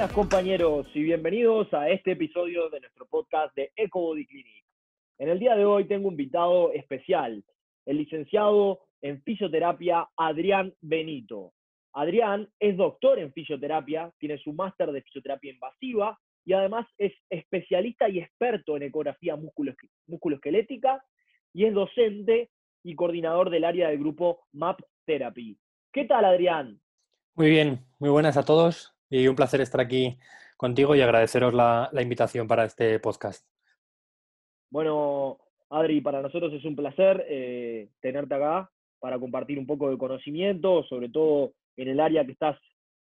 Buenas compañeros y bienvenidos a este episodio de nuestro podcast de EcoBody Clinic. En el día de hoy tengo un invitado especial, el licenciado en fisioterapia Adrián Benito. Adrián es doctor en fisioterapia, tiene su máster de fisioterapia invasiva y además es especialista y experto en ecografía musculoesquelética y es docente y coordinador del área del grupo MAP Therapy. ¿Qué tal, Adrián? Muy bien, muy buenas a todos y un placer estar aquí contigo y agradeceros la, invitación para este podcast. Bueno, Adri, para nosotros es un placer eh, tenerte acá para compartir un poco de conocimiento, sobre todo en el área que estás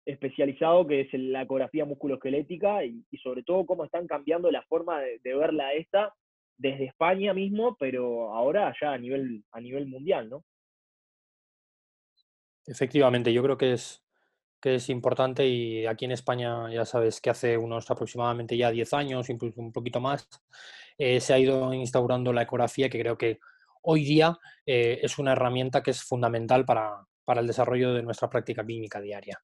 especializado, que es la ecografía musculoesquelética, y, y sobre todo cómo están cambiando la forma de, de, verla esta desde España mismo, pero ahora ya a nivel, a nivel mundial, ¿no? Efectivamente, yo creo que es, que es importante y aquí en España ya sabes que hace unos aproximadamente ya 10 años, incluso un poquito más, eh, se ha ido instaurando la ecografía que creo que hoy día eh, es una herramienta que es fundamental para, para el desarrollo de nuestra práctica clínica diaria.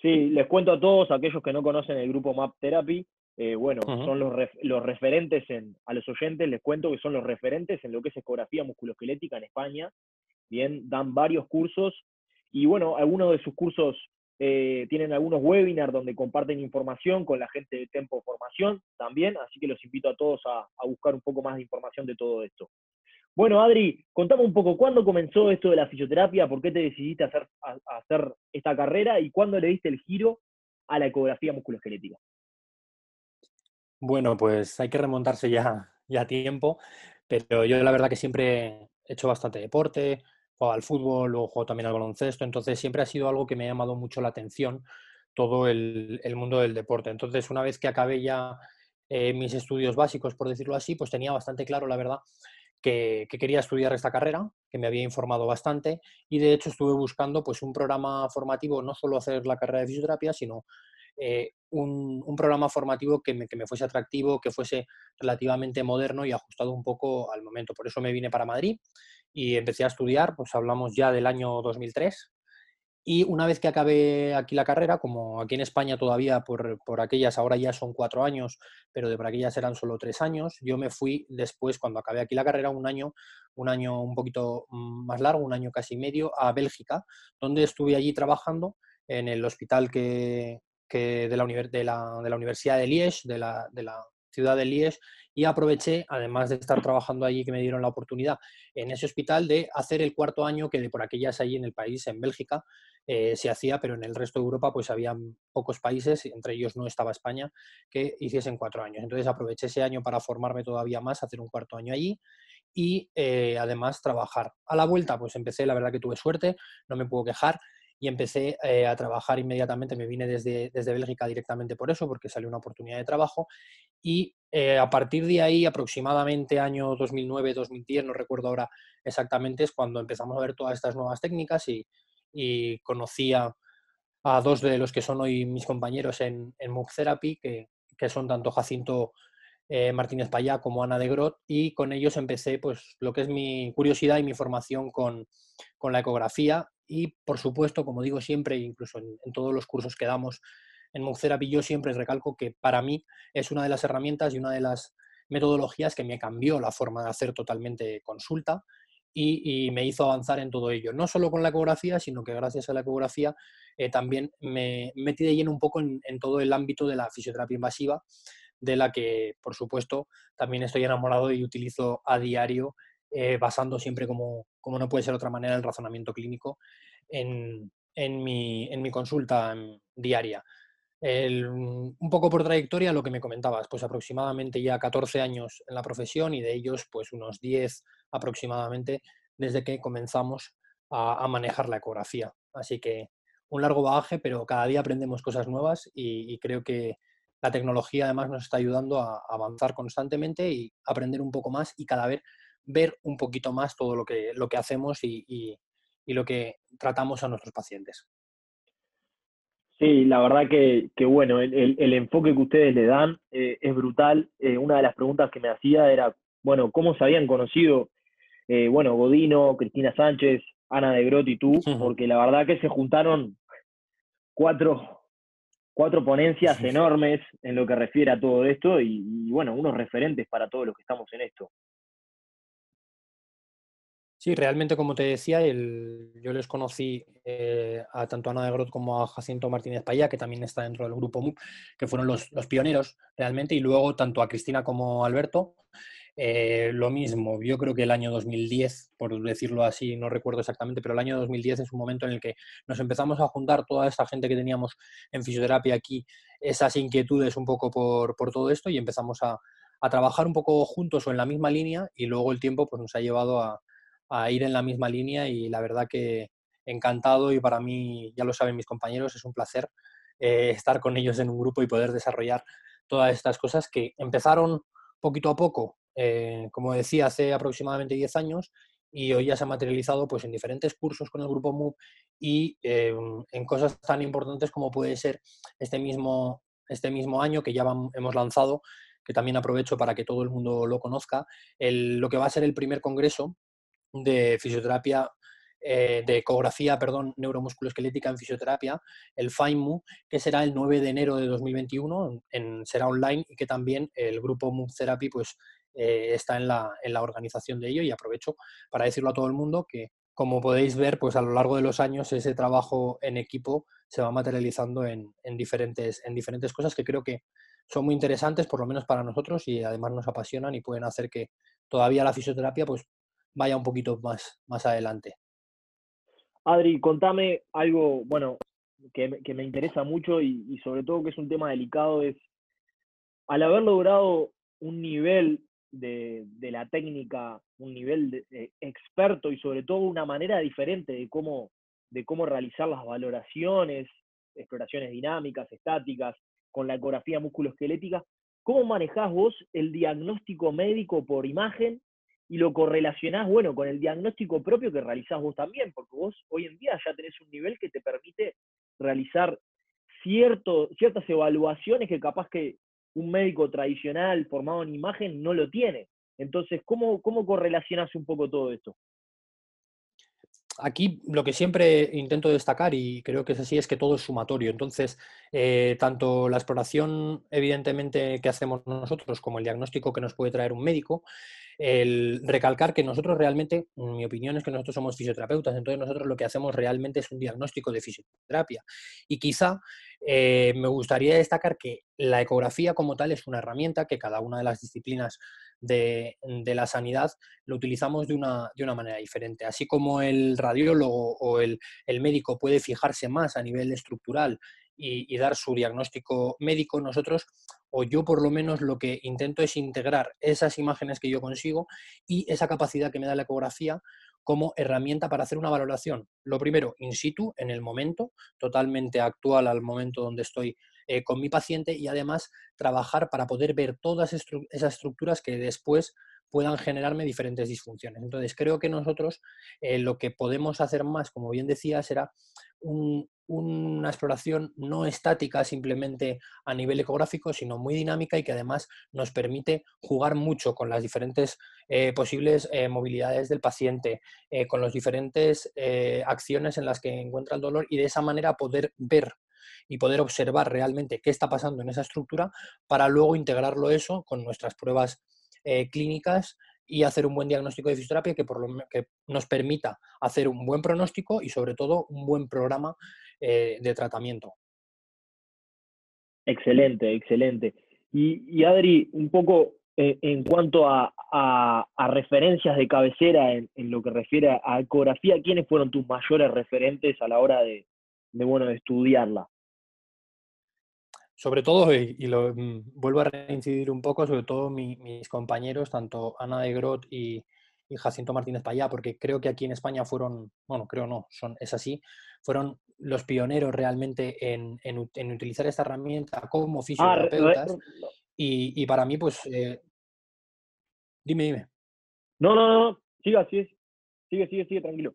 Sí, les cuento a todos aquellos que no conocen el grupo Map Therapy, eh, bueno, uh -huh. son los, ref los referentes en, a los oyentes, les cuento que son los referentes en lo que es ecografía musculoesquelética en España. Bien, dan varios cursos y bueno, algunos de sus cursos eh, tienen algunos webinars donde comparten información con la gente de Tempo Formación también, así que los invito a todos a, buscar un poco más de información de todo esto. Bueno, Adri, contame un poco, ¿cuándo comenzó esto de la fisioterapia? ¿Por qué te decidiste hacer, a hacer esta carrera? ¿Y cuándo le diste el giro a la ecografía musculoesquelética? Bueno, pues hay que remontarse ya, ya a tiempo, pero yo la verdad que siempre he hecho bastante deporte, juego al fútbol, luego juego también al baloncesto, entonces siempre ha sido algo que me ha llamado mucho la atención todo el, mundo del deporte. Entonces, una vez que acabé ya eh, mis estudios básicos, por decirlo así, pues tenía bastante claro, la verdad, que, que, quería estudiar esta carrera, que me había informado bastante y de hecho estuve buscando pues un programa formativo, no solo hacer la carrera de fisioterapia, sino eh, un, un, programa formativo que me, que me, fuese atractivo, que fuese relativamente moderno y ajustado un poco al momento. Por eso me vine para Madrid y empecé a estudiar, pues hablamos ya del año 2003. Y una vez que acabé aquí la carrera, como aquí en España todavía por, por aquellas, ahora ya son cuatro años, pero de por aquellas eran solo tres años, yo me fui después, cuando acabé aquí la carrera, un año, un año un poquito más largo, un año casi medio, a Bélgica, donde estuve allí trabajando en el hospital que, que de, la, de, la, de, la, Universidad de Liège, de la, de la ciudad de Liège, y aproveché, además de estar trabajando allí, que me dieron la oportunidad en ese hospital, de hacer el cuarto año que de por aquellas allí en el país, en Bélgica, eh, se hacía, pero en el resto de Europa pues había pocos países, entre ellos no estaba España, que hiciesen cuatro años. Entonces aproveché ese año para formarme todavía más, hacer un cuarto año allí y eh, además trabajar. A la vuelta pues empecé, la verdad que tuve suerte, no me puedo quejar, y empecé eh, a trabajar inmediatamente. Me vine desde, desde Bélgica directamente por eso, porque salió una oportunidad de trabajo. Y eh, a partir de ahí, aproximadamente año 2009-2010, no recuerdo ahora exactamente, es cuando empezamos a ver todas estas nuevas técnicas y, y conocí a, dos de los que son hoy mis compañeros en, en Therapy, que, que son tanto Jacinto eh, Martínez Payá como Ana de Grot, y con ellos empecé pues lo que es mi curiosidad y mi formación con, con la ecografía y, por supuesto, como digo siempre, incluso en, todos los cursos que damos en MOOC Therapy, yo siempre recalco que para mí es una de las herramientas y una de las metodologías que me cambió la forma de hacer totalmente consulta y, me hizo avanzar en todo ello. No solo con la ecografía, sino que gracias a la ecografía eh, también me metí de lleno un poco en, todo el ámbito de la fisioterapia invasiva, de la que, por supuesto, también estoy enamorado y utilizo a diario eh, basando siempre, como, como, no puede ser otra manera, el razonamiento clínico en, en, mi, en mi, consulta diaria. El, un poco por trayectoria, lo que me comentabas, pues aproximadamente ya 14 años en la profesión y de ellos pues unos 10 aproximadamente desde que comenzamos a, manejar la ecografía. Así que un largo bagaje, pero cada día aprendemos cosas nuevas y creo que, la tecnología además nos está ayudando a avanzar constantemente y aprender un poco más y cada vez ver un poquito más todo lo que, lo que hacemos y, lo que tratamos a nuestros pacientes. Sí, la verdad que, bueno, el, enfoque que ustedes le dan eh, es brutal. Eh, una de las preguntas que me hacía era, bueno, ¿cómo se habían conocido, eh, bueno, Godino, Cristina Sánchez, Ana de Grot y tú? Porque la verdad que se juntaron cuatro, cuatro ponencias enormes en lo que refiere a todo esto y, y, bueno, unos referentes para todos los que estamos en esto. Sí, realmente, como te decía, yo les conocí eh, a tanto a Ana de Grot como a Jacinto Martínez Payá, que también está dentro del grupo MUP, que fueron los, pioneros realmente, y luego tanto a Cristina como a Alberto, eh, lo mismo, yo creo que el año 2010, por decirlo así, no recuerdo exactamente, pero el año 2010 es un momento en el que nos empezamos a juntar toda esta gente que teníamos en fisioterapia aquí, esas inquietudes un poco por, todo esto y empezamos a, a, trabajar un poco juntos o en la misma línea y luego el tiempo pues, nos ha llevado a, a ir en la misma línea y la verdad que encantado y para mí, ya lo saben mis compañeros, es un placer eh, estar con ellos en un grupo y poder desarrollar todas estas cosas que empezaron poquito a poco, eh, como decía, hace aproximadamente 10 años y hoy ya se ha materializado pues, en diferentes cursos con el grupo MOOC y eh, en cosas tan importantes como puede ser este mismo, este mismo año que ya hemos lanzado, que también aprovecho para que todo el mundo lo conozca, lo que va a ser el primer congreso de fisioterapia, eh, de ecografía, perdón, neuromusculoesquelética en fisioterapia, el FIMU, que será el 9 de enero de 2021, en, será online y que también el grupo MUV Therapy pues, eh, está en la, en la organización de ello y aprovecho para decirlo a todo el mundo que como podéis ver, pues a lo largo de los años ese trabajo en equipo se va materializando en, en, diferentes, en diferentes cosas que creo que son muy interesantes, por lo menos para nosotros, y además nos apasionan y pueden hacer que todavía la fisioterapia pues, vaya un poquito más, más adelante. Adri, contame algo, bueno, que, que me interesa mucho y, sobre todo que es un tema delicado, es al haber logrado un nivel de, de la técnica, un nivel de, eh, experto y sobre todo una manera diferente de cómo, de cómo realizar las valoraciones, exploraciones dinámicas, estáticas, con la ecografía musculoesquelética, ¿cómo manejás vos el diagnóstico médico por imagen y lo correlacionás, bueno, con el diagnóstico propio que realizás vos también, porque vos hoy en día ya tenés un nivel que te permite realizar cierto, ciertas evaluaciones que capaz que un médico tradicional formado en imagen no lo tiene. Entonces, ¿cómo, cómo correlacionás un poco todo esto? Aquí lo que siempre intento destacar, y creo que es así, es que todo es sumatorio. Entonces, eh, tanto la exploración, evidentemente, que hacemos nosotros, como el diagnóstico que nos puede traer un médico, el recalcar que nosotros realmente, mi opinión es que nosotros somos fisioterapeutas, entonces nosotros lo que hacemos realmente es un diagnóstico de fisioterapia. Y quizá eh, me gustaría destacar que la ecografía como tal es una herramienta que cada una de las disciplinas de, la sanidad lo utilizamos de una, de una, manera diferente. Así como el radiólogo o el, el médico puede fijarse más a nivel estructural y, dar su diagnóstico médico, nosotros, o yo por lo menos lo que intento es integrar esas imágenes que yo consigo y esa capacidad que me da la ecografía como herramienta para hacer una valoración. Lo primero, in situ, en el momento, totalmente actual al momento donde estoy eh, con mi paciente y además trabajar para poder ver todas esas estructuras que después puedan generarme diferentes disfunciones. Entonces, creo que nosotros eh, lo que podemos hacer más, como bien decía, será una exploración no estática simplemente a nivel ecográfico, sino muy dinámica y que además nos permite jugar mucho con las diferentes eh, posibles eh, movilidades del paciente, con las diferentes acciones en las que encuentra el dolor y de esa manera poder ver y poder observar realmente qué está pasando en esa estructura para luego integrarlo eso con nuestras pruebas eh, clínicas y hacer un buen diagnóstico de fisioterapia que, por lo, que nos permita hacer un buen pronóstico y sobre todo un buen programa eh, de tratamiento. Excelente, excelente. Y, Adri, un poco eh, en cuanto a, referencias de cabecera en, lo que refiere a ecografía, ¿quiénes fueron tus mayores referentes a la hora de, bueno, de estudiarla? Sobre todo, y, lo mm, vuelvo a reincidir un poco, sobre todo mis compañeros, tanto Ana de Grot y, Jacinto Martínez Payá, porque creo que aquí en España fueron, bueno, creo no, son, es así, fueron los pioneros realmente en, utilizar esta herramienta como ah, fisioterapeutas. y, para mí, pues, eh, dime, dime. No, no, no, siga, sigue, sigue, sigue, sigue, tranquilo.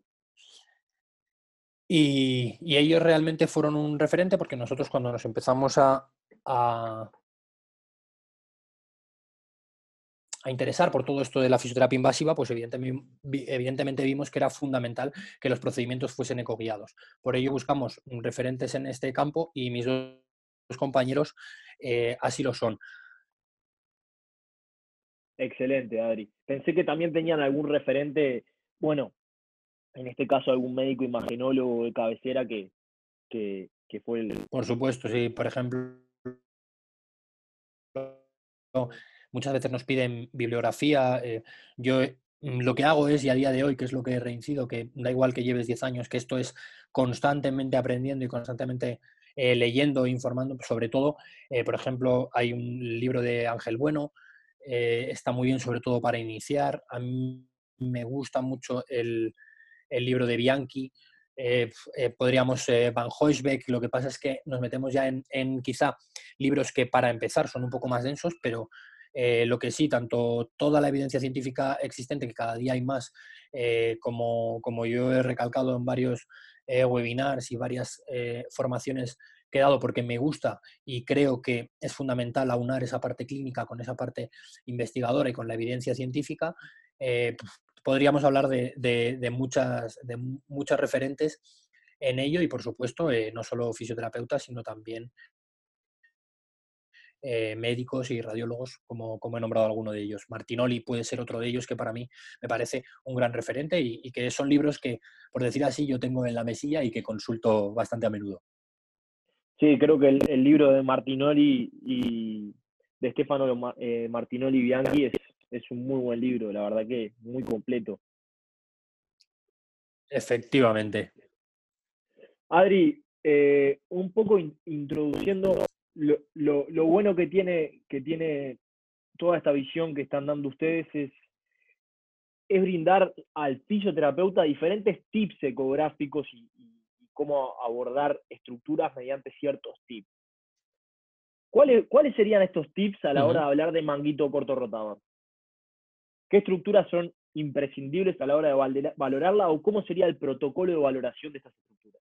Y, ellos realmente fueron un referente porque nosotros cuando nos empezamos a, a, interesar por todo esto de la fisioterapia invasiva, pues evidentemente, evidentemente vimos que era fundamental que los procedimientos fuesen ecoguiados. Por ello buscamos referentes en este campo y mis dos compañeros eh, así lo son. Excelente, Adri. Pensé que también tenían algún referente, bueno, en este caso algún médico imaginólogo de cabecera que, que, fue el... Por supuesto, sí. Por ejemplo, muchas veces nos piden bibliografía. Eh, yo mm, lo que hago es, y a día de hoy, que es lo que reincido, que da igual que lleves 10 años, que esto es constantemente aprendiendo y constantemente eh, leyendo e informando, sobre todo, eh, por ejemplo, hay un libro de Ángel Bueno, está muy bien sobre todo para iniciar. A mí me gusta mucho el, el libro de Bianchi, eh, eh, podríamos eh, Van Hoisbeck, lo que pasa es que nos metemos ya en, quizá libros que para empezar son un poco más densos, pero lo que sí, tanto toda la evidencia científica existente, que cada día hay más, como, como, yo he recalcado en varios webinars y varias formaciones que he dado porque me gusta y creo que es fundamental aunar esa parte clínica con esa parte investigadora y con la evidencia científica, podríamos hablar de, muchas, de muchas referentes en ello y, por supuesto, eh, no solo fisioterapeutas, sino también eh, médicos y radiólogos, como, como, he nombrado alguno de ellos. Martinoli puede ser otro de ellos que para mí me parece un gran referente y, que son libros que, por decir así, yo tengo en la mesilla y que consulto bastante a menudo. Sí, creo que el, libro de Martinoli y de Stefano eh, Martinoli Bianchi es es un muy buen libro, la verdad que muy completo. Efectivamente. Adri, eh, un poco introduciendo lo, bueno que tiene, que tiene toda esta visión que están dando ustedes es, es brindar al fisioterapeuta diferentes tips ecográficos y, cómo abordar estructuras mediante ciertos tips. ¿Cuáles, ¿Cuáles serían estos tips a la hora de hablar de manguito corto rotador? ¿Qué estructuras son imprescindibles a la hora de valorarla o cómo sería el protocolo de valoración de estas estructuras?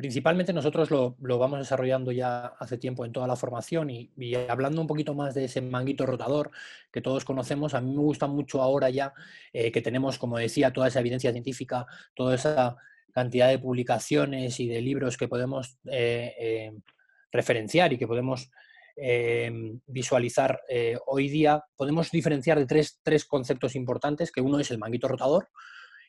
Principalmente nosotros lo, vamos desarrollando ya hace tiempo en toda la formación y, hablando un poquito más de ese manguito rotador que todos conocemos, a mí me gusta mucho ahora ya eh, que tenemos, como decía, toda esa evidencia científica, toda esa cantidad de publicaciones y de libros que podemos eh, eh, referenciar y que podemos Em, visualizar eh, hoy día, podemos diferenciar de tres, tres, conceptos importantes, que uno es el manguito rotador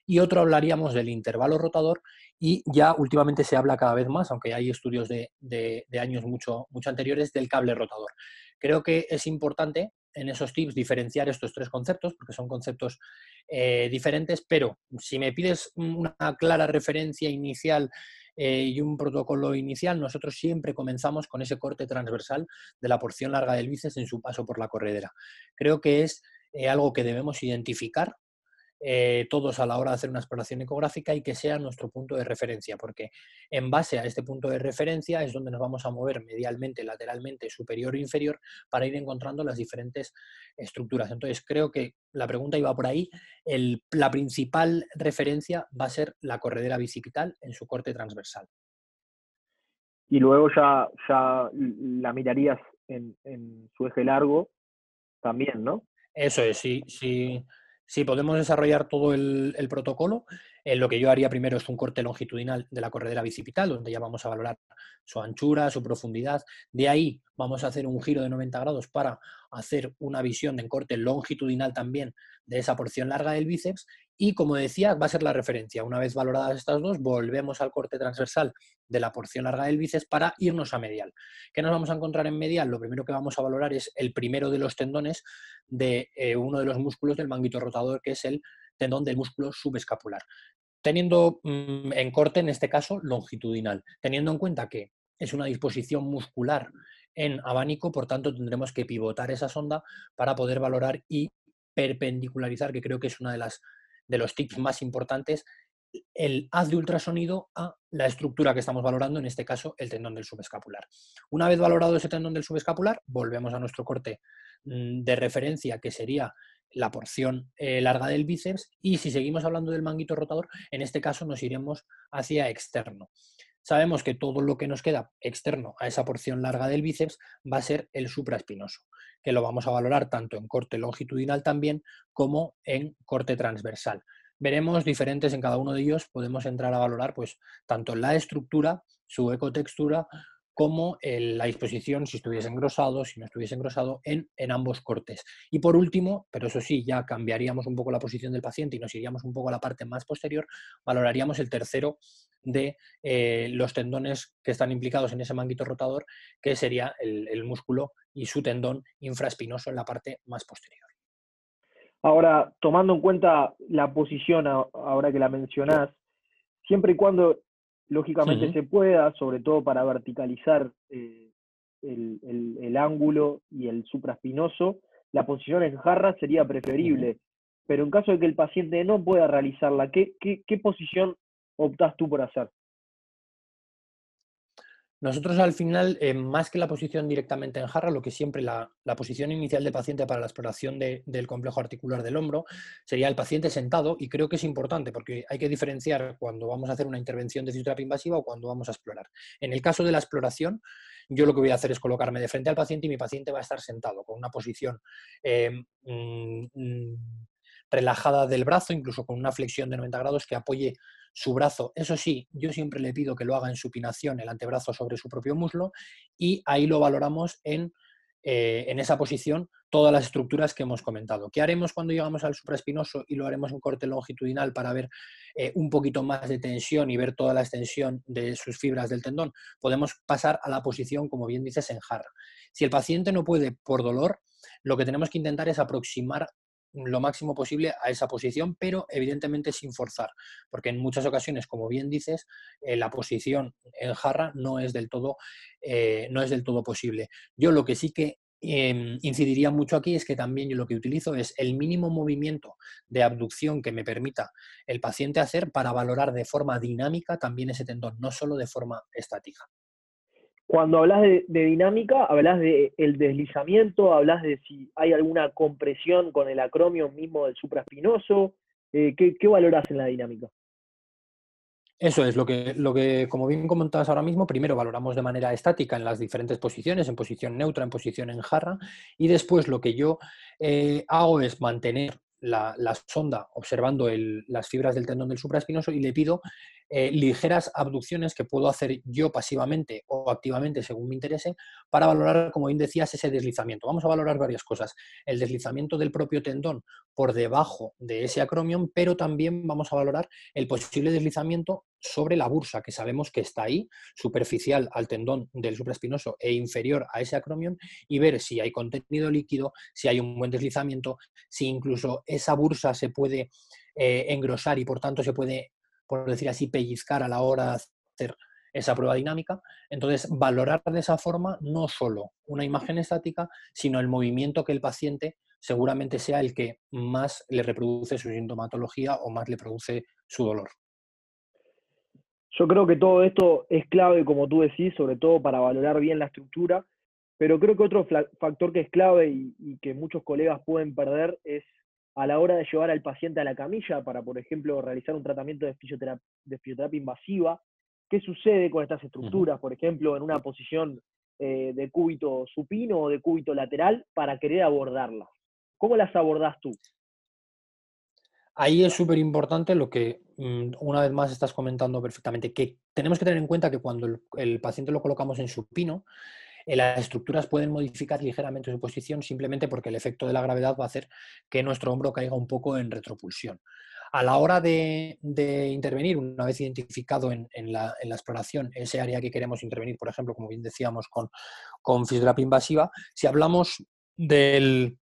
y otro hablaríamos del intervalo rotador y ya últimamente se habla cada vez más, aunque hay estudios de, de, años mucho, mucho anteriores, del cable rotador. Creo que es importante en esos tips diferenciar estos tres conceptos, porque son conceptos eh, diferentes, pero si me pides una clara referencia inicial eh, y un protocolo inicial, nosotros siempre comenzamos con ese corte transversal de la porción larga del bíceps en su paso por la corredera. Creo que es eh, algo que debemos identificar eh, todos a la hora de hacer una exploración ecográfica y que sea nuestro punto de referencia, porque en base a este punto de referencia es donde nos vamos a mover medialmente, lateralmente, superior o inferior para ir encontrando las diferentes estructuras. Entonces, creo que la pregunta iba por ahí. la principal referencia va a ser la corredera bicipital en su corte transversal. Y luego ya, ya la mirarías en, en su eje largo también, ¿no? Eso es, sí, sí. Si podemos desarrollar todo el, protocolo, eh, lo que yo haría primero es un corte longitudinal de la corredera bicipital, donde ya vamos a valorar su anchura, su profundidad. De ahí vamos a hacer un giro de 90 grados para hacer una visión de corte longitudinal también de esa porción larga del bíceps. Y como decía, va a ser la referencia. Una vez valoradas estas dos, volvemos al corte transversal de la porción larga del bíceps para irnos a medial. ¿Qué nos vamos a encontrar en medial? Lo primero que vamos a valorar es el primero de los tendones de eh, uno de los músculos del manguito rotador, que es el tendón del músculo subescapular. Teniendo mm, en corte, en este caso, longitudinal, teniendo en cuenta que es una disposición muscular en abanico, por tanto tendremos que pivotar esa sonda para poder valorar y perpendicularizar, que creo que es una de las de los tips más importantes, el haz de ultrasonido a la estructura que estamos valorando, en este caso el tendón del subescapular. Una vez valorado ese tendón del subescapular, volvemos a nuestro corte mm, de referencia, que sería la porción eh, larga del bíceps, y si seguimos hablando del manguito rotador, en este caso nos iremos hacia externo. Sabemos que todo lo que nos queda externo a esa porción larga del bíceps va a ser el supraespinoso, que lo vamos a valorar tanto en corte longitudinal también como en corte transversal veremos diferentes en cada uno de ellos, podemos entrar a valorar pues tanto la estructura, su ecotextura, como la disposición, si estuviese engrosado, si no estuviese engrosado, en, en, ambos cortes. Y por último, pero eso sí, ya cambiaríamos un poco la posición del paciente y nos iríamos un poco a la parte más posterior, valoraríamos el tercero de eh, los tendones que están implicados en ese manguito rotador, que sería el, el músculo y su tendón infraespinoso en la parte más posterior. Ahora, tomando en cuenta la posición, ahora que la mencionás, siempre y cuando lógicamente se pueda, sobre todo para verticalizar eh, el, ángulo y el supraespinoso, la posición en jarra sería preferible. Pero en caso de que el paciente no pueda realizarla, ¿qué, qué posición optas tú por hacer? Nosotros al final, eh, más que la posición directamente en jarra, lo que siempre la, posición inicial del paciente para la exploración del complejo articular del hombro sería el paciente sentado y creo que es importante porque hay que diferenciar cuando vamos a hacer una intervención de fisioterapia invasiva o cuando vamos a explorar. En el caso de la exploración, yo lo que voy a hacer es colocarme de frente al paciente y mi paciente va a estar sentado con una posición eh, mm, mm, relajada del brazo, incluso con una flexión de 90 grados que apoye su brazo. Eso sí, yo siempre le pido que lo haga en supinación, el antebrazo sobre su propio muslo, y ahí lo valoramos en, eh, en esa posición todas las estructuras que hemos comentado. ¿Qué haremos cuando llegamos al supraespinoso y lo haremos en corte longitudinal para ver eh, un poquito más de tensión y ver toda la extensión de sus fibras del tendón? Podemos pasar a la posición, como bien dices, en jarra. Si el paciente no puede por dolor, lo que tenemos que intentar es aproximar lo máximo posible a esa posición, pero evidentemente sin forzar, porque en muchas ocasiones, como bien dices, eh, la posición en jarra no es del todo, eh, no es del todo posible. Yo lo que sí que em, incidiría mucho aquí es que también yo lo que utilizo es el mínimo movimiento de abducción que me permita el paciente hacer para valorar de forma dinámica también ese tendón, no solo de forma estática. Cuando hablas de, dinámica, hablas de el deslizamiento, hablas de si hay alguna compresión con el acromio mismo del supraespinoso. Eh, ¿qué, ¿Qué valoras en la dinámica? Eso es lo que, lo que, como bien comentabas ahora mismo, primero valoramos de manera estática en las diferentes posiciones, en posición neutra, en posición en jarra, y después lo que yo eh, hago es mantener la, sonda observando las fibras del tendón del supraespinoso y le pido eh, ligeras abducciones que puedo hacer yo pasivamente o activamente según me interese para valorar, como bien decías, ese deslizamiento. Vamos a valorar varias cosas. El deslizamiento del propio tendón por debajo de ese acromion, pero también vamos a valorar el posible deslizamiento sobre la bursa, que sabemos que está ahí, superficial al tendón del supraespinoso e inferior a ese acromion, y ver si hay contenido líquido, si hay un buen deslizamiento, si incluso esa bursa se puede eh, engrosar y por tanto se puede por decir así, pellizcar a la hora de hacer esa prueba dinámica. Entonces, valorar de esa forma no solo una imagen estática, sino el movimiento que el paciente seguramente sea el que más le reproduce su sintomatología o más le produce su dolor. Yo creo que todo esto es clave, como tú decís, sobre todo para valorar bien la estructura, pero creo que otro factor que es clave y, y que muchos colegas pueden perder es a la hora de llevar al paciente a la camilla para, por ejemplo, realizar un tratamiento de fisioterapia, invasiva, ¿qué sucede con estas estructuras, por ejemplo, en una posición eh, de cúbito supino o de cúbito lateral para querer abordarlas? ¿Cómo las abordás tú? Ahí es súper importante lo que mm, una vez más estás comentando perfectamente, que tenemos que tener en cuenta que cuando el paciente lo colocamos en supino, las estructuras pueden modificar ligeramente su posición simplemente porque el efecto de la gravedad va a hacer que nuestro hombro caiga un poco en retropulsión. A la hora de, intervenir, una vez identificado en, la, exploración ese área que queremos intervenir, por ejemplo, como bien decíamos, con, con invasiva, si hablamos del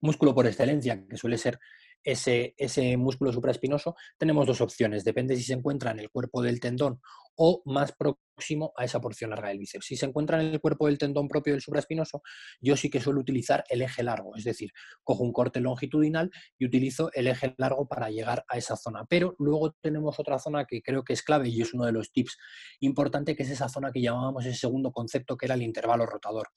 músculo por excelencia, que suele ser ese, ese, músculo supraespinoso, tenemos dos opciones. Depende si se encuentra en el cuerpo del tendón o más próximo a esa porción larga del bíceps. Si se encuentra en el cuerpo del tendón propio del supraespinoso, yo sí que suelo utilizar el eje largo, es decir, cojo un corte longitudinal y utilizo el eje largo para llegar a esa zona. Pero luego tenemos otra zona que creo que es clave y es uno de los tips importantes, que es esa zona que llamábamos el segundo concepto, que era el intervalo rotador.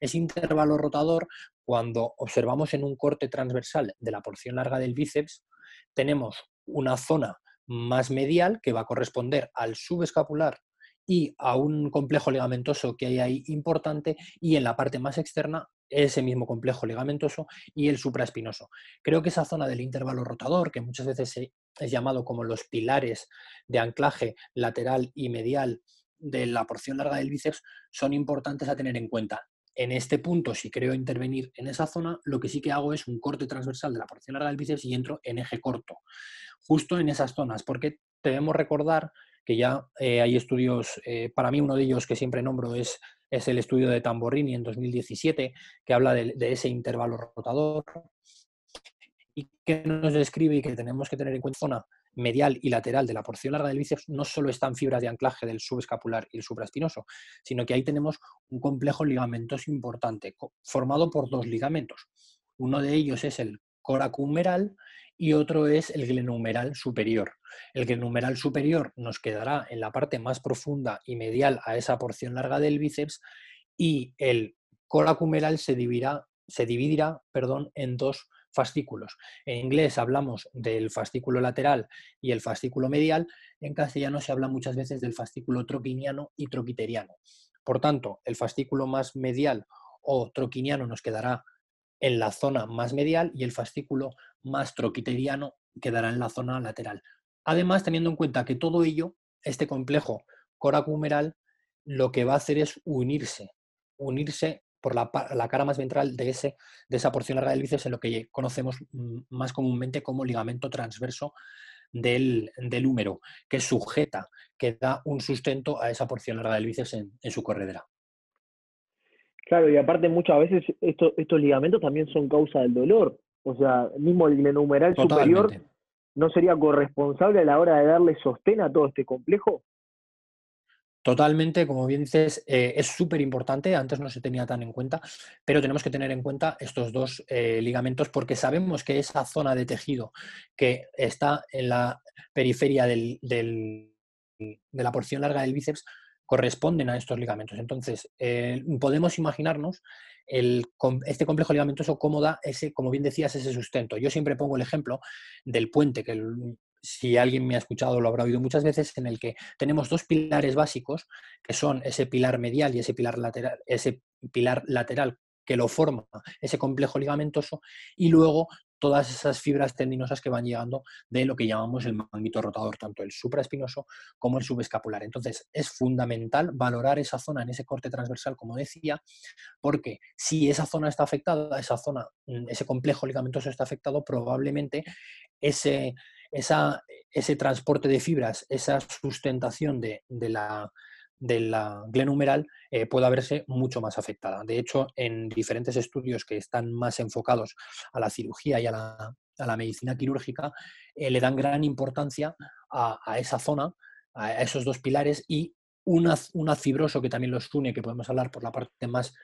Ese intervalo rotador, cuando observamos en un corte transversal de la porción larga del bíceps, tenemos una zona más medial que va a corresponder al subescapular y a un complejo ligamentoso que hay ahí importante y en la parte más externa ese mismo complejo ligamentoso y el supraespinoso. Creo que esa zona del intervalo rotador, que muchas veces es llamado como los pilares de anclaje lateral y medial de la porción larga del bíceps, son importantes a tener en cuenta. En este punto, si creo intervenir en esa zona, lo que sí que hago es un corte transversal de la porción larga del bíceps y entro en eje corto, justo en esas zonas, porque debemos recordar que ya eh, hay estudios, eh, para mí uno de ellos que siempre nombro es, es el estudio de Tamborrini en 2017, que habla de, ese intervalo rotador y que nos describe y que tenemos que tener en cuenta zona medial y lateral de la porción larga del bíceps no solo están fibras de anclaje del subescapular y el supraespinoso, sino que ahí tenemos un complejo ligamentoso importante formado por dos ligamentos. Uno de ellos es el coracumeral y otro es el glenumeral superior. El glenumeral superior nos quedará en la parte más profunda y medial a esa porción larga del bíceps y el coracumeral se dividirá, se dividirá perdón, en dos fascículos. En inglés hablamos del fascículo lateral y el fascículo medial, en castellano se habla muchas veces del fascículo troquiniano y troquiteriano. Por tanto, el fascículo más medial o troquiniano nos quedará en la zona más medial y el fascículo más troquiteriano quedará en la zona lateral. Además, teniendo en cuenta que todo ello, este complejo coracumeral, lo que va a hacer es unirse, unirse por la, cara más ventral de, ese, de esa porción larga del bíceps en lo que conocemos más comúnmente como ligamento transverso del, húmero, que sujeta, que da un sustento a esa porción larga del bíceps en su corredera. Claro, y aparte muchas veces estos ligamentos también son causa del dolor. O sea, mismo el glenumeral superior no sería corresponsable a la hora de darle sostén a todo este complejo. Totalmente, como bien dices, eh, es súper importante, antes no se tenía tan en cuenta, pero tenemos que tener en cuenta estos dos eh, ligamentos porque sabemos que esa zona de tejido que está en la periferia del, de la porción larga del bíceps corresponden a estos ligamentos. Entonces, eh, podemos imaginarnos el, este complejo ligamentoso cómo da ese, como bien decías, ese sustento. Yo siempre pongo el ejemplo del puente, que si alguien me ha escuchado lo habrá oído muchas veces, en el que tenemos dos pilares básicos, que son ese pilar medial y ese pilar lateral, ese pilar lateral que lo forma ese complejo ligamentoso, y luego todas esas fibras tendinosas que van llegando de lo que llamamos el manguito rotador, tanto el supraespinoso como el subescapular. Entonces, es fundamental valorar esa zona en ese corte transversal, como decía, porque si esa zona está afectada, esa zona, mm, ese complejo ligamentoso está afectado, probablemente ese, ese transporte de fibras, esa sustentación de la de la glenumeral eh, verse mucho más afectada. De hecho, en diferentes estudios que están más enfocados a la cirugía y a la, medicina quirúrgica, eh, le dan gran importancia a, esa zona, a esos dos pilares y una, una, fibroso que también los une, que podemos hablar por la parte más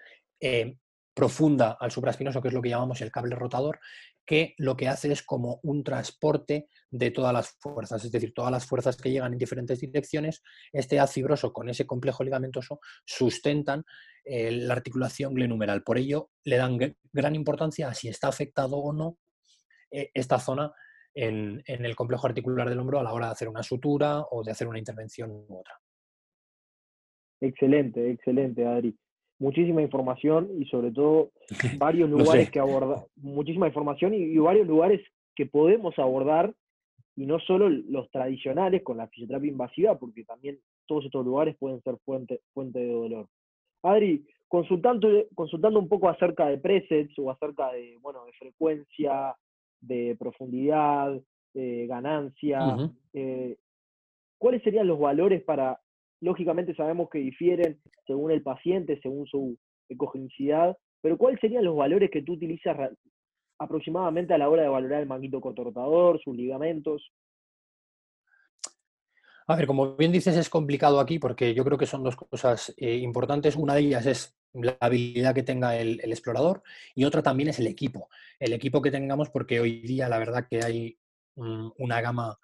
eh, profunda al supraespinoso, que es lo que llamamos el cable rotador, que lo que hace es como un transporte de todas las fuerzas, es decir, todas las fuerzas que llegan en diferentes direcciones, este haz fibroso con ese complejo ligamentoso sustentan eh, la articulación glenumeral. Por ello, le dan gran importancia a si está afectado o no eh, esta zona en, en, el complejo articular del hombro a la hora de hacer una sutura o de hacer una intervención u otra. Excelente, excelente, Adri muchísima información y sobre todo varios lugares que abordar, muchísima información y, varios lugares que podemos abordar y no solo los tradicionales con la fisioterapia invasiva, porque también todos estos lugares pueden ser fuente, fuente de dolor. Adri, consultando, consultando un poco acerca de presets o acerca de, bueno, de frecuencia, de profundidad, de ganancia, eh, ¿cuáles serían los valores para Lógicamente sabemos que difieren según el paciente, según su ecogenicidad, pero ¿cuáles serían los valores que tú utilizas aproximadamente a la hora de valorar el manguito cortorotador, sus ligamentos? A ver, como bien dices, es complicado aquí porque yo creo que son dos cosas eh, importantes. Una de ellas es la habilidad que tenga el, explorador y otra también es el equipo. El equipo que tengamos porque hoy día la verdad que hay mm, una gama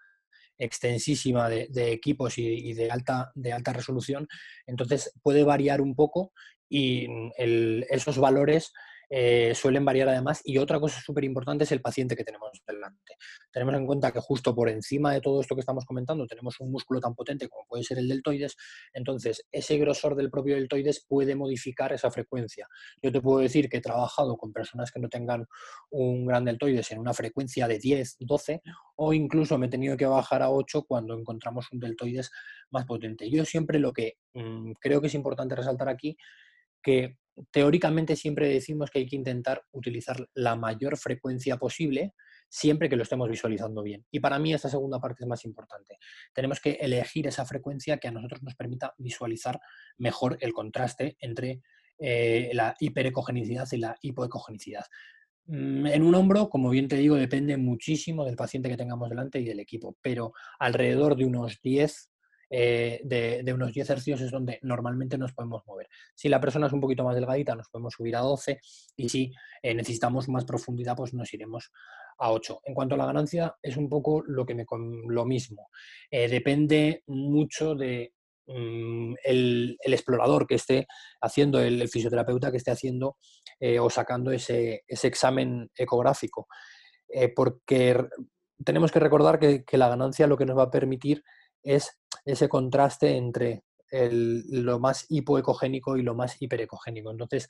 extensísima de, equipos y, de, alta, de alta resolución, entonces puede variar un poco y mm, esos valores eh, suelen variar además. Y otra cosa súper importante es el paciente que tenemos delante. Tenemos en cuenta que justo por encima de todo esto que estamos comentando tenemos un músculo tan potente como puede ser el deltoides, entonces ese grosor del propio deltoides puede modificar esa frecuencia. Yo te puedo decir que he trabajado con personas que no tengan un gran deltoides en una frecuencia de 10, 12 o incluso me he tenido que bajar a 8 cuando encontramos un deltoides más potente. Yo siempre lo que mm, creo que es importante resaltar aquí que teóricamente siempre decimos que hay que intentar utilizar la mayor frecuencia posible siempre que lo estemos visualizando bien. Y para mí esta segunda parte es más importante. Tenemos que elegir esa frecuencia que a nosotros nos permita visualizar mejor el contraste entre eh, la hiperecogenicidad y la hipoecogenicidad. Mm, en un hombro, como bien te digo, depende muchísimo del paciente que tengamos delante y del equipo, pero alrededor de unos 10 eh, de, unos 10 hercios es donde normalmente nos podemos mover. Si la persona es un poquito más delgadita, nos podemos subir a 12 y si eh, necesitamos más profundidad, pues nos iremos a 8. En cuanto a la ganancia, es un poco lo, que me, lo mismo. Eh, depende mucho de mm, el, explorador que esté haciendo, el, fisioterapeuta que esté haciendo o sacando ese, examen ecográfico. porque tenemos que recordar que, que, la ganancia lo que nos va a permitir es ese contraste entre lo más hipoecogénico y lo más hiperecogénico. Entonces,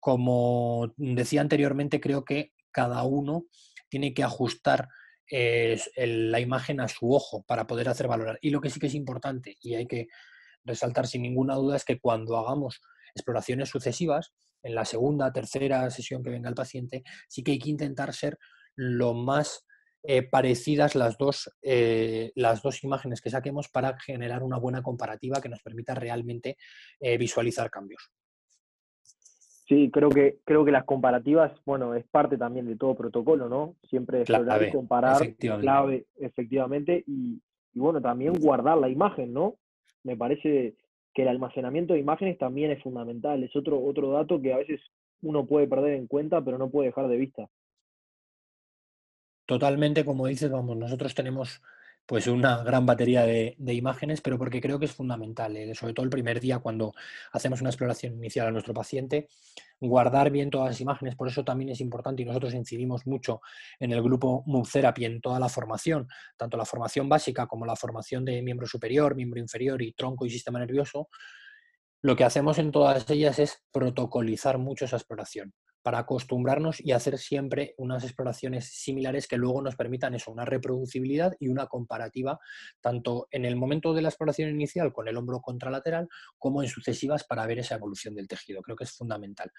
como decía anteriormente, creo que cada uno tiene que ajustar eh, la imagen a su ojo para poder hacer valorar. Y lo que sí que es importante y hay que resaltar sin ninguna duda es que cuando hagamos exploraciones sucesivas, en la segunda, tercera sesión que venga el paciente, sí que hay que intentar ser lo más eh, parecidas las dos, eh, las dos imágenes que saquemos para generar una buena comparativa que nos permita realmente eh, visualizar cambios. Sí, creo que, creo que las comparativas, bueno, es parte también de todo protocolo, ¿no? Siempre clave, comparar, efectivamente. clave, efectivamente, y, y, bueno, también guardar la imagen, ¿no? Me parece que el almacenamiento de imágenes también es fundamental, es otro, otro dato que a veces uno puede perder en cuenta, pero no puede dejar de vista. Totalmente, como dices, vamos, nosotros tenemos pues una gran batería de, imágenes, pero porque creo que es fundamental, eh, sobre todo el primer día cuando hacemos una exploración inicial a nuestro paciente, guardar bien todas las imágenes, por eso también es importante y nosotros incidimos mucho en el grupo Move en toda la formación, tanto la formación básica como la formación de miembro superior, miembro inferior y tronco y sistema nervioso, lo que hacemos en todas ellas es protocolizar mucho esa exploración para acostumbrarnos y hacer siempre unas exploraciones similares que luego nos permitan eso, una reproducibilidad y una comparativa, tanto en el momento de la exploración inicial con el hombro contralateral, como en sucesivas para ver esa evolución del tejido. Creo que es fundamental.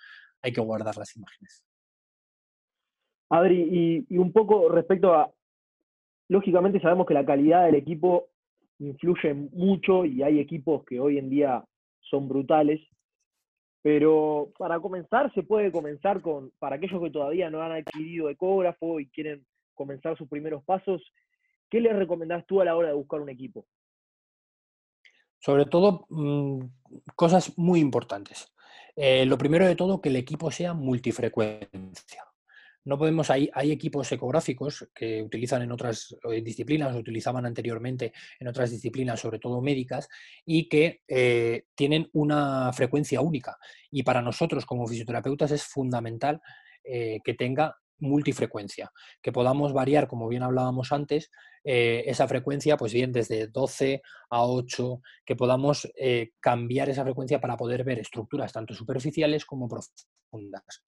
Hay que guardar las imágenes. Adri, y, un poco respecto a, lógicamente sabemos que la calidad del equipo influye mucho y hay equipos que hoy en día son brutales, pero para comenzar, se puede comenzar con, para aquellos que todavía no han adquirido ecógrafo y quieren comenzar sus primeros pasos, ¿qué les recomendás tú a la hora de buscar un equipo? Sobre todo, mm, cosas muy importantes. Eh, lo primero de todo, que el equipo sea multifrecuencia. No podemos, hay, hay equipos ecográficos que utilizan en otras eh, disciplinas, utilizaban anteriormente en otras disciplinas, sobre todo médicas, y que eh, tienen una frecuencia única. Y para nosotros como fisioterapeutas es fundamental eh, que tenga multifrecuencia, que podamos variar, como bien hablábamos antes, esa frecuencia, pues bien, desde 12 a 8, que podamos cambiar esa frecuencia para poder ver estructuras tanto superficiales como profundas.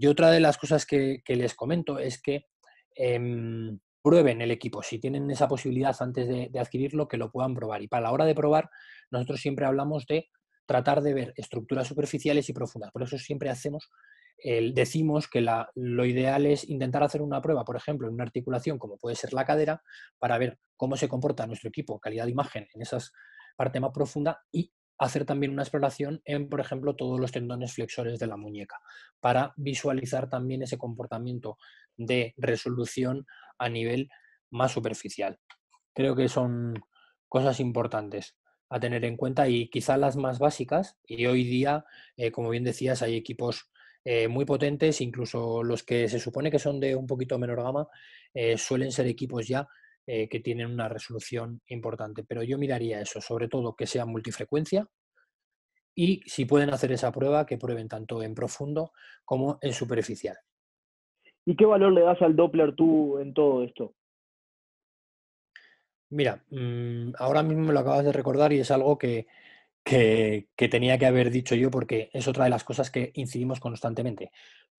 Y otra de las cosas que, les comento es que em, prueben el equipo. Si tienen esa posibilidad antes de, adquirirlo, que lo puedan probar. Y para la hora de probar, nosotros siempre hablamos de tratar de ver estructuras superficiales y profundas. Por eso siempre hacemos, decimos que lo ideal es intentar hacer una prueba, por ejemplo, en una articulación como puede ser la cadera, para ver cómo se comporta nuestro equipo, calidad de imagen en esa parte más profunda y hacer también una exploración en, por ejemplo, todos los tendones flexores de la muñeca, para visualizar también ese comportamiento de resolución a nivel más superficial. Creo que son cosas importantes a tener en cuenta y quizá las más básicas. Y hoy día, eh, como bien decías, hay equipos eh, muy potentes, incluso los que se supone que son de un poquito menor gama, eh, suelen ser equipos ya que tienen una resolución importante. Pero yo miraría eso, sobre todo que sea multifrecuencia y si pueden hacer esa prueba, que prueben tanto en profundo como en superficial. ¿Y qué valor le das al Doppler tú en todo esto? Mira, mm, ahora mismo me lo acabas de recordar y es algo que, que, tenía que haber dicho yo porque es otra de las cosas que incidimos constantemente.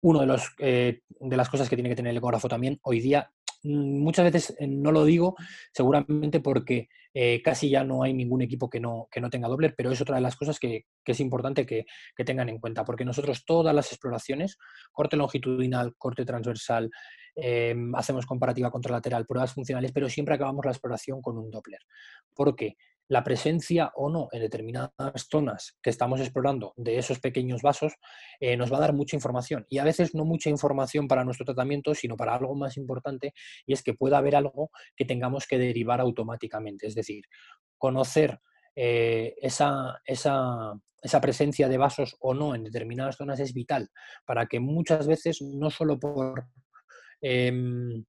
Una de, los, eh, de las cosas que tiene que tener el ecógrafo también hoy día, muchas veces eh, no lo digo seguramente porque eh, casi ya no hay ningún equipo que no, que no tenga Doppler, pero es otra de las cosas que, es importante que, que, tengan en cuenta, porque nosotros todas las exploraciones, corte longitudinal, corte transversal, Em, hacemos comparativa contralateral, pruebas funcionales, pero siempre acabamos la exploración con un Doppler. Porque la presencia o no en determinadas zonas que estamos explorando de esos pequeños vasos eh, nos va a dar mucha información. Y a veces no mucha información para nuestro tratamiento, sino para algo más importante, y es que pueda haber algo que tengamos que derivar automáticamente. Es decir, conocer eh, esa, esa, esa, presencia de vasos o no en determinadas zonas es vital para que muchas veces, no solo por Em,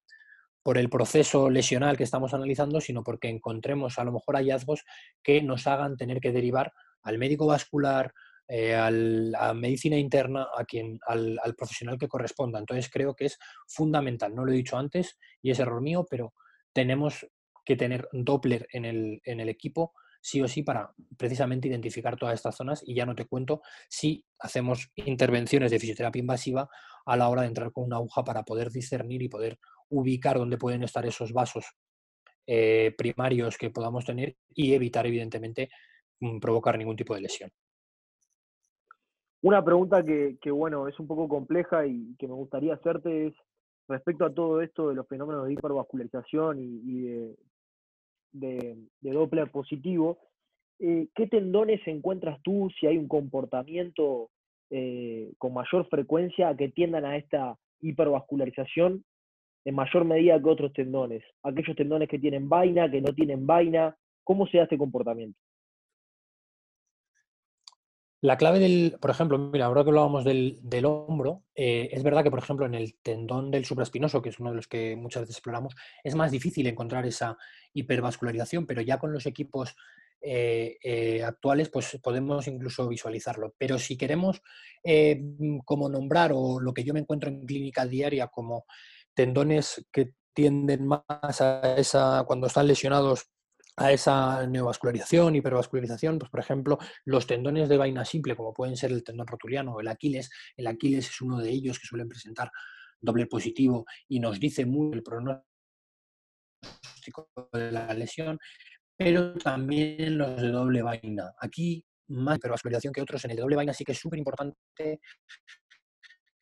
por el proceso lesional que estamos analizando, sino porque encontremos a lo mejor hallazgos que nos hagan tener que derivar al médico vascular, eh, a la medicina interna, a quien, al, profesional que corresponda. Entonces creo que es fundamental, no lo he dicho antes y es error mío, pero tenemos que tener Doppler en el equipo sí o sí para precisamente identificar todas estas zonas y ya no te cuento si hacemos intervenciones de fisioterapia invasiva a la hora de entrar con una aguja para poder discernir y poder ubicar dónde pueden estar esos vasos eh, primarios que podamos tener y evitar evidentemente mm, provocar ningún tipo de lesión. Una pregunta que, bueno, es un poco compleja y que me gustaría hacerte es respecto a todo esto de los fenómenos de hipervascularización y, de de, Doppler positivo, eh, ¿qué tendones encuentras tú si hay un comportamiento eh, con mayor frecuencia que tiendan a esta hipervascularización en mayor medida que otros tendones? Aquellos tendones que tienen vaina, que no tienen vaina, ¿cómo se da este comportamiento? La clave del, por ejemplo, mira, ahora que hablábamos del, del hombro, eh, es verdad que, por ejemplo, en el tendón del supraespinoso, que es uno de los que muchas veces exploramos, es más difícil encontrar esa hipervascularización, pero ya con los equipos eh, eh, actuales, pues podemos incluso visualizarlo. Pero si queremos como nombrar o lo que yo me encuentro en clínica diaria como tendones que tienden más a esa, cuando están lesionados, a esa neovascularización, hipervascularización, pues por ejemplo, los tendones de vaina simple, como pueden ser el tendón rotuliano o el Aquiles, el Aquiles es uno de ellos que suelen presentar doble positivo y nos dice muy el pronóstico de la lesión, pero también los de doble vaina. Aquí más hipervascularización que otros, en el doble vaina sí que es súper importante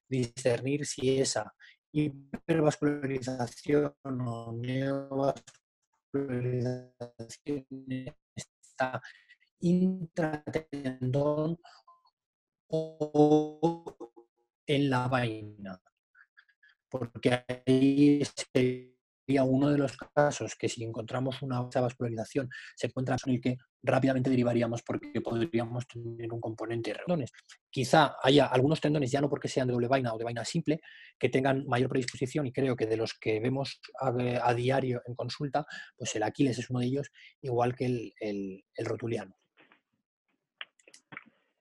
discernir si esa hipervascularización o neovascularización está intratendón o en la vaina. Porque ahí sería uno de los casos que si encontramos una vascularización se encuentra en el que rápidamente derivaríamos porque podríamos tener un componente de tendones. Quizá haya algunos tendones, ya no porque sean de doble vaina o de vaina simple, que tengan mayor predisposición y creo que de los que vemos a, diario en consulta, pues el Aquiles es uno de ellos, igual que el, el rotuliano.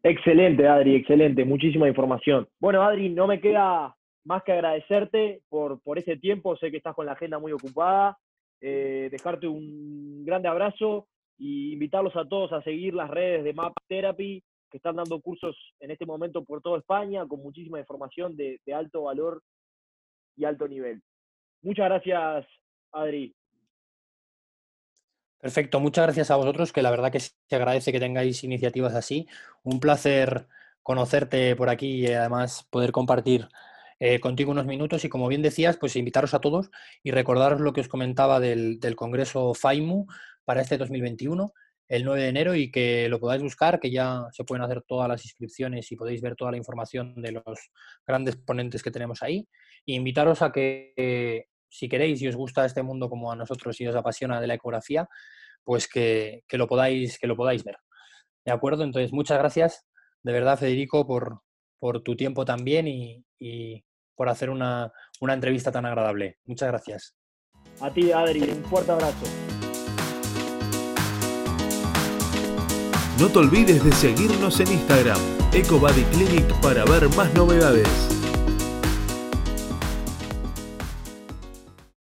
Excelente, Adri, excelente, muchísima información. Bueno, Adri, no me queda más que agradecerte por, por ese tiempo, sé que estás con la agenda muy ocupada, eh, dejarte un grande abrazo y invitarlos a todos a seguir las redes de Map Therapy, que están dando cursos en este momento por toda España con muchísima información de, alto valor y alto nivel. Muchas gracias, Adri. Perfecto, muchas gracias a vosotros, que la verdad que se agradece que tengáis iniciativas así. Un placer conocerte por aquí y además poder compartir eh, contigo unos minutos y como bien decías, pues invitaros a todos y recordaros lo que os comentaba del, del Congreso FAIMU, para este 2021, el 9 de enero, y que lo podáis buscar, que ya se pueden hacer todas las inscripciones y podéis ver toda la información de los grandes ponentes que tenemos ahí. E invitaros a que, si queréis y os gusta este mundo como a nosotros y os apasiona de la ecografía, pues que, lo podáis, que lo podáis ver. ¿De acuerdo? Entonces, muchas gracias, de verdad, Federico, por, por tu tiempo también y, por hacer una, una entrevista tan agradable. Muchas gracias. A ti, Adri, un fuerte abrazo. No te olvides de seguirnos en Instagram, EcoBodyClinic, para ver más novedades.